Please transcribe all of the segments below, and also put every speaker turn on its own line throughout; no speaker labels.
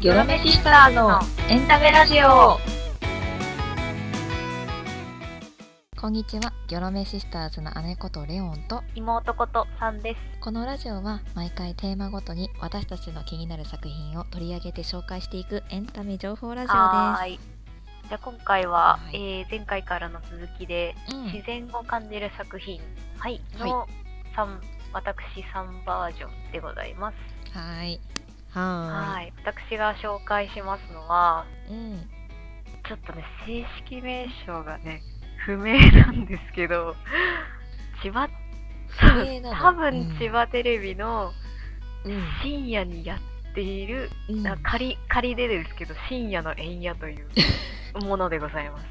ギョロメシスターのエンタメラジオ
こんにちは、ギョロメシスターズの姉ことレオンと
妹ことさんです。
このラジオは毎回テーマごとに私たちの気になる作品を取り上げて紹介していくエンタメ情報ラジオで
はーい。じゃあ今回は、
はい
えー前回からの続きで、
す。うん
自然を感じる作品、はい、
はい
の三私3バージョンでございます。
はーい。は
はい。私が紹介しますのは。
うん。
ちょっとね、正式名称がね、不明なんですけど、千葉、多分千葉テレビの
うん。
深夜にやっている
うん。
な仮仮でですけど深夜の円夜という ものでございます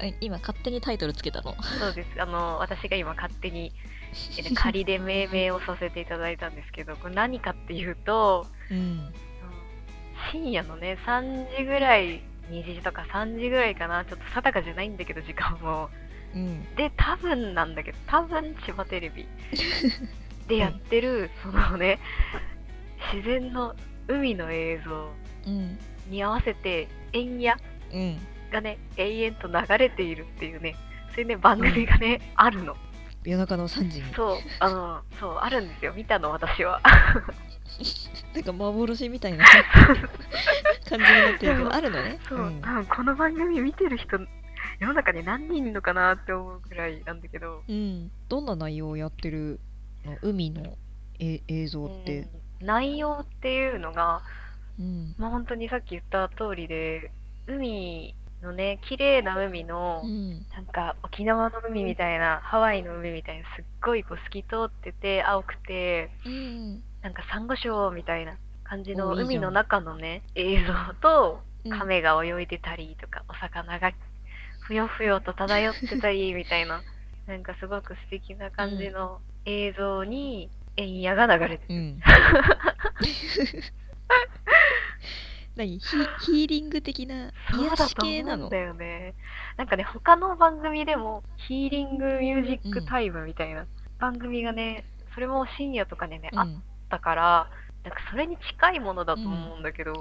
え今勝手にタイトルつけたの？
そうですあの私が今勝手にえー 仮で命名をさせていただいたんですけどこれ何かっていうと
うん。
うん深夜のね3時ぐらい2時とか3時ぐらいかなちょっと定かじゃないんだけど時間も
うん。
で多分なんだけど多分千葉テレビ でやってるそのね自然の海の映像
うん。
に合わせて円夜
うん。
がね永遠と流れているっていうねそういうね番組がね、あるの
夜中の3時に。
そうあのそうあるんですよ見たの私は
なんか幻みたいな 感じになってるけど、あるのね。
そう、
ん
多分この番組見てる人世の中に何人いるのかなって思うくらいなんだけど
うん。どんな内容をやってるの？海のえ映像って。
うん内容っていうのが
うん。
まあ本当にさっき言った通りで海のね綺麗な海の、
うん。
なんか沖縄の海みたいなハワイの海みたいなすっごいこう透き通ってて青くて
うん。
なんかサンゴ礁みたいな感じの海の中のね映像と
うん。
亀が泳いでたりとか、お魚がふよふよと漂ってたりみたいな なんかすごく素敵な感じの映像に円夜が流れてる、
うん。何？ヒヒーリング的な癒し系なの
思うんだよね。なんかね他の番組でもヒーリングミュージックタイムみたいな番組がねそれも深夜とかでね、あっ
うん、
たからなんかそれに近いものだと思うんだけど、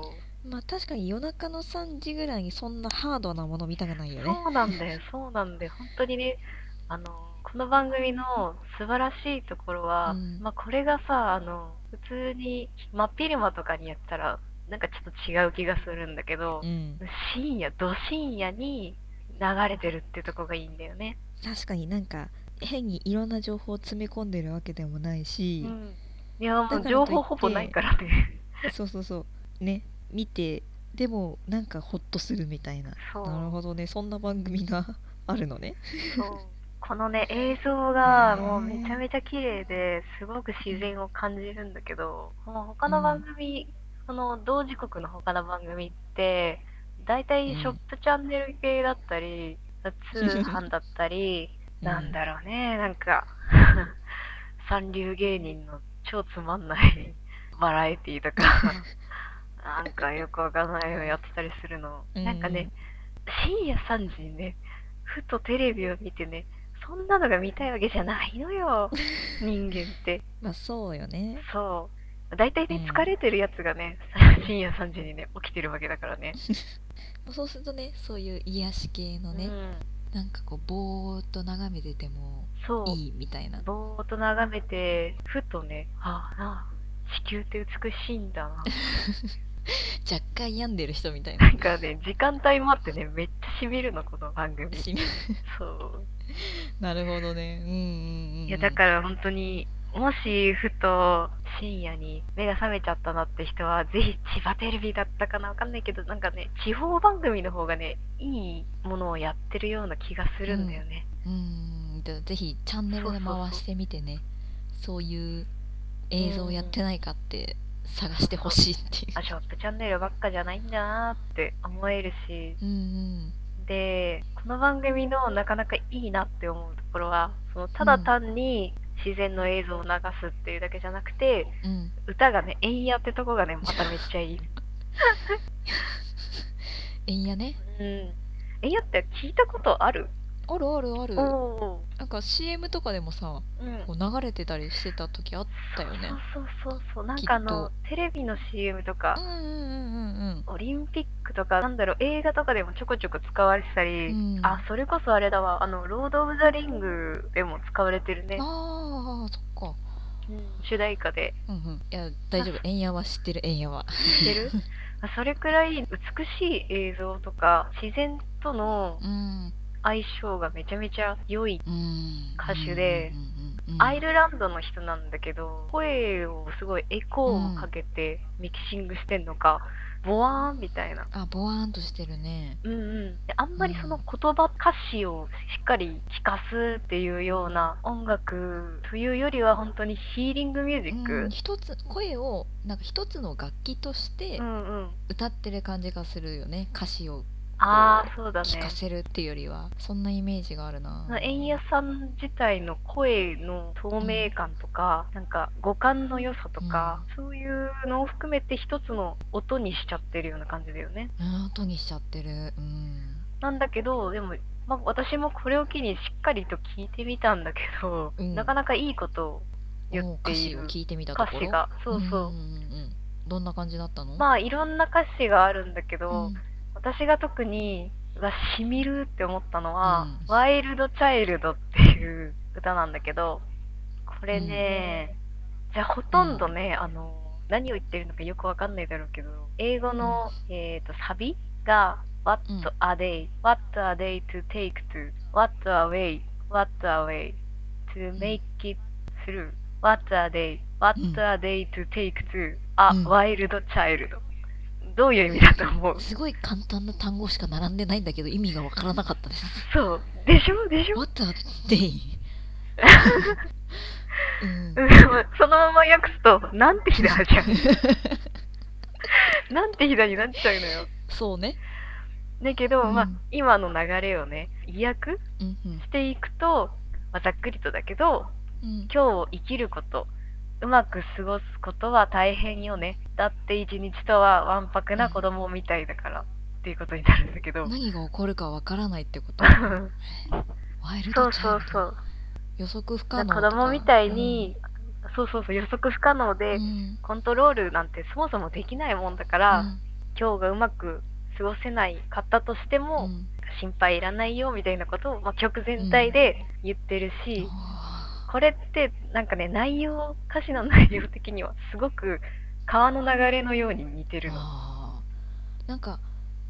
まあ確かに夜中の3時ぐらいにそんなハードなもの見たくないよね。
そうなんだよ、そうなんだよ。本当にね、あの、この番組の素晴らしいところは、
うん
まあこれがさ、あの、普通に真っ昼間とかにやったら、なんかちょっと違う気がするんだけど
う、ん、
深夜、ど深夜に流れてるってとこがいいんだよね。
確かになんか変にいろんな情報を詰め込んでるわけでもないし
う、ん。いや、もう情報ほぼないからね。
そうそうそう。ね。見てでもなんかホッとするみたいな。なるほどね。そんな番組が あるのね。
そう。このね映像がもうめちゃめちゃ綺麗ですごく自然を感じるんだけどもう他の番組、その同時刻の他の番組って大体ショップチャンネル系だったり、通販だったり なんだろうね。なんか三流芸人の超つまんない。バラエティーとか。なんかよくわかんないのやってたりするの、
うん。
なんかね深夜3時にねふとテレビを見てねそんなのが見たいわけじゃないのよ 人間って。
まあそうよね。
そう。大体ね
うん。
疲れてるやつがね、深夜3時にね起きてるわけだからね。
そうするとねそういう癒し系のね、
うん、
なんかこうぼーっと眺めてても
そう
いいみたいな。
ぼーっと眺めてふとねああ地球って美しいんだな
若干病んでる人みたいな
な。んかね時間帯もあってねめっちゃしみるのこの番組
し
そう
なるほどね。うんうんうんうん。
いやだから本当にもしふと深夜に目が覚めちゃったなって人はぜひ千葉テレビだったかなわかんないけどなんかね地方番組の方がねいいものをやってるような気がするんだよね、
うん。でぜひチャンネルで回してみてね。そういう映像やってないかって探してほしいっていう。
あショップチャンネルばっかじゃないんだなって思えるし。
うんうん。
でこの番組のなかなかいいなって思うところはそのただ単に自然の映像を流すっていうだけじゃなくて
うん。
歌がね「えんや」ってとこがねまためっちゃいい。
えんやね。
うん。えんやって聞いたことある？
あるあるある。なんか CM とかでもさ。こう流れてたりしてた時あったよね。
そうそうそう。なんかあの、テレビの CM とか
うん、うんうんうんうん。
オリンピックとか、なんだろう、映画とかでもちょこちょこ使われてたり、
うん。
あ、それこそあれだわ、あの、ロード・オブ・ザ・リングでも使われてるね。
ああそっか。
うん主題歌で。
うんうん。いや大丈夫。円やは知ってる円やは
知ってる？あそれくらい美しい映像とか、自然との
うん
相性がめちゃめちゃ良い。
うん。
歌手でアイルランドの人なんだけど、声をすごいエコーをかけてミキシングしてんのか、ボワーンみたいな。
あボワーンとしてるね。
うんうん、であんまりその言葉、歌詞をしっかり聞かすっていうような音楽というよりは本当にヒーリングミュージック。
うん、一つ声をなんか一つの楽器として歌ってる感じがするよね歌詞を
ああそうだね。
聞かせるっていうよりはそんなイメージがあるな。
円谷さん自体の声の透明感とか、なんか五感の良さとか、そういうのを含めて一つの音にしちゃってるような感じだよね。
うん音にしちゃってる。うん。
なんだけどでも、まあ、私もこれを機にしっかりと聞いてみたんだけど、
うん。
なかなかいいことを言
お
っている
歌詞を聞いてみたところ？
歌詞が。そうそう、
んんうん。どんな感じだったの？
まあいろんな歌詞があるんだけど、
うん
私が特にうわしみるって思ったのは、
うん
ワイルドチャイルドっていう歌なんだけどこれね、じゃあほとんどね、あの何を言ってるのかよくわかんないだろうけど英語の、えー、とサビが What
うん
are they? What are they to take to? What are way? What are way? To make it through? What are they? What
うん
are they to take to? あ、
うん
どういう意味だと思う？
すごい簡単な単語しか並んでないんだけど意味がわからなかったです。
そう。でしょ？でしょ
？What a day うん。
うん。そのまま訳すと、なんて日だじゃん。なんて日だになっちゃうのよ。
そうね。
だけど、
うん。
まあ、今の流れをね、意訳していくと、まあ、ざっくりとだけど、
うん。
今日を生きること、うまく過ごすことは大変よね。だって一日とはわんぱくな子供みたいだから、っていうことになるんだけど。
何が起こるかわからないってこと？
そう
ワイル
そう
ドチャイルド
そう。
予測不可
だ
能
子供みたいに、そうそうそう、予測不可能で、
うん。
コントロールなんてそもそもできないもんだから、今日がうまく過ごせないかったとして
うん
も、
うん。
心配いらないよみたいなことを、まあ、曲全体で言ってるし、
あ
これってなんかね内容歌詞の内容的にはすごく川の流れのように似て
ー
るの。
あ。ーなんか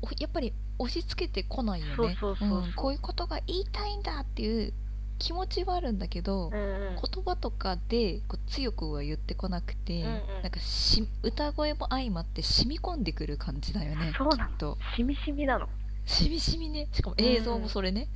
おやっぱり押し付けてこないよね。
そうそうそうそう。ん
こういうことが言いたいんだっていう気持ちはあるんだけど、
うんうん。
言葉とかでこう強くは言ってこなくて、
うんうん。
なんかし歌声も相まって染み込んでくる感じだよね
そうなの。
きっと。
しみしみなの。
しみしみね。しかも映像もそれね、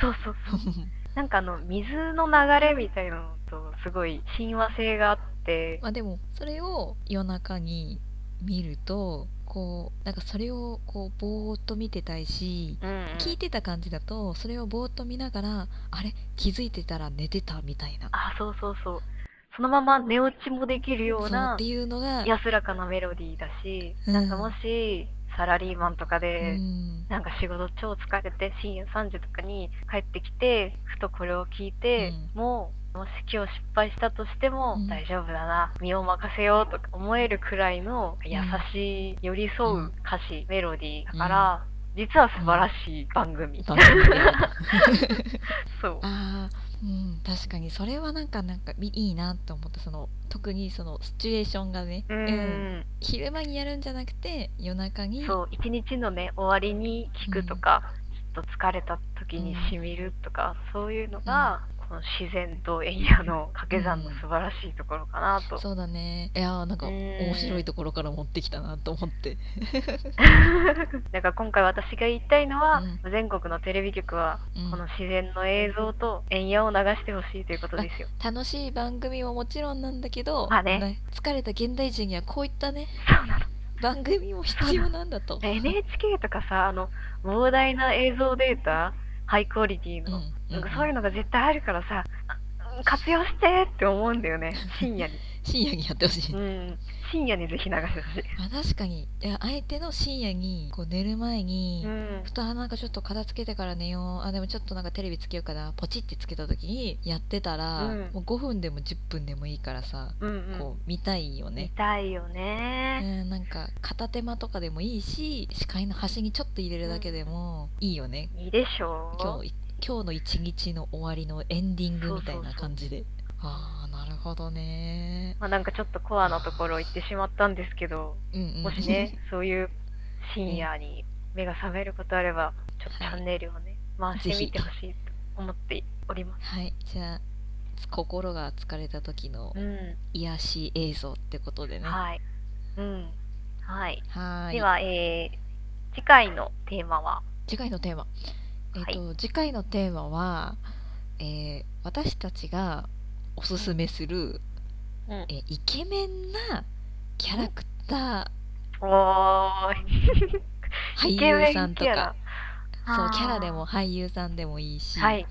そうそうそう。なんかあの水の流れみたいなのとすごい親和性があって、
まあでもそれを夜中に見るとこうなんかそれをこうぼーっと見てたいし
うんうん。
聞いてた感じだとそれをぼーっと見ながらあれ？気づいてたら寝てたみたいな。
あそうそうそう。そのまま寝落ちもできるような
っていうのが
安らかなメロディーだし、
うん。
なんかもしサラリーマンとかで、
うん。
なんか仕事超疲れて深夜3時とかに帰ってきてふとこれを聞いて、もうもし今日失敗したとしても
うん。
大丈夫だな、身を任せようとか思えるくらいの優しい寄り添う歌詞、メロディーだから、実は素晴らしい番組、そう。
あーうん確かにそれはなんかなんかいいいなと思った。その特にそのシチュエーションがね、
う
うん。
ん、
昼間にやるんじゃなくて夜中に。
そう一日のね終わりに聞くとか、ちょっと疲れた時にしみるとか、そういうのが、この自然とエンヤの掛け算の素晴らしいところかなと、
そうだね。いやーなんか
うん。
面白いところから持ってきたなと思って。
だから今回私が言いたいのは、
う
全国のテレビ局は、
うん。
この自然の映像とエンヤを流してほしいということですよ。
楽しい番組はもちろんなんだけど、
まあね。
疲れた現代人にはこういったね
そうなの。
番組も必要なんだと。
NHK とかさ、あの、膨大な映像データ、ハイクオリティの、
うん
なんかそういうのが絶対あるからさ、あ活用してって思うんだよね、深夜に。
深夜にやってほしい。
うん、深夜にぜひ流してほしい。
あ確かにいや相手の深夜にこう寝る前に、
うん
ふとあなんかちょっと片付けてから寝ようあでもちょっとなんかテレビつけようかなポチってつけた時にやってたら、
うん
もう5分でも10分でもいいからさ、
うんうん。
こう見たいよ
見
ね、
たいよね。
うん、なんか片手間とかでもいいし視界の端にちょっと入れるだけでもいいよね、
いいでしょう。
今日い今日の一日の終わりのエンディングみたいな感じでああなるほどね
まあ、なんかちょっとコアなところ行ってしまったんですけど、
うんうん
もしね、そういう深夜に目が覚めることあれば、ちょっとチ
はい
ャンネルをね、回してみてほしいと思っております。
はいじゃあ心が疲れた時の
うん。
癒し映像ってことでね
はい。うん。はい。
はーい
では、えー、次回のテーマは、
次回のテーマえっ、と、次回のテーマは、えー私たちがおすすめする、
うん。
えーイケメンなキャラクタ
おー
ー 俳優さんとか。そうキャラでも俳優さんでもいいし、
はい。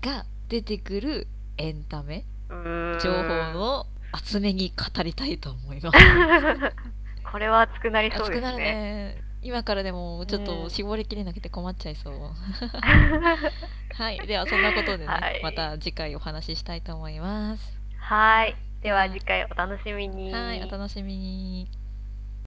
が出てくるエンタメ。情報の厚めに語りたいと思います。
これは熱くなりそう
熱くなる
ですね。
ね。今からでもちょっ
う
と
ん
絞りきれなくて困っちゃいそう。はい、ではそんなことでね、
はい
また次回お話ししたいと思います。
はい。では次回お楽しみに。
はい、お楽しみに。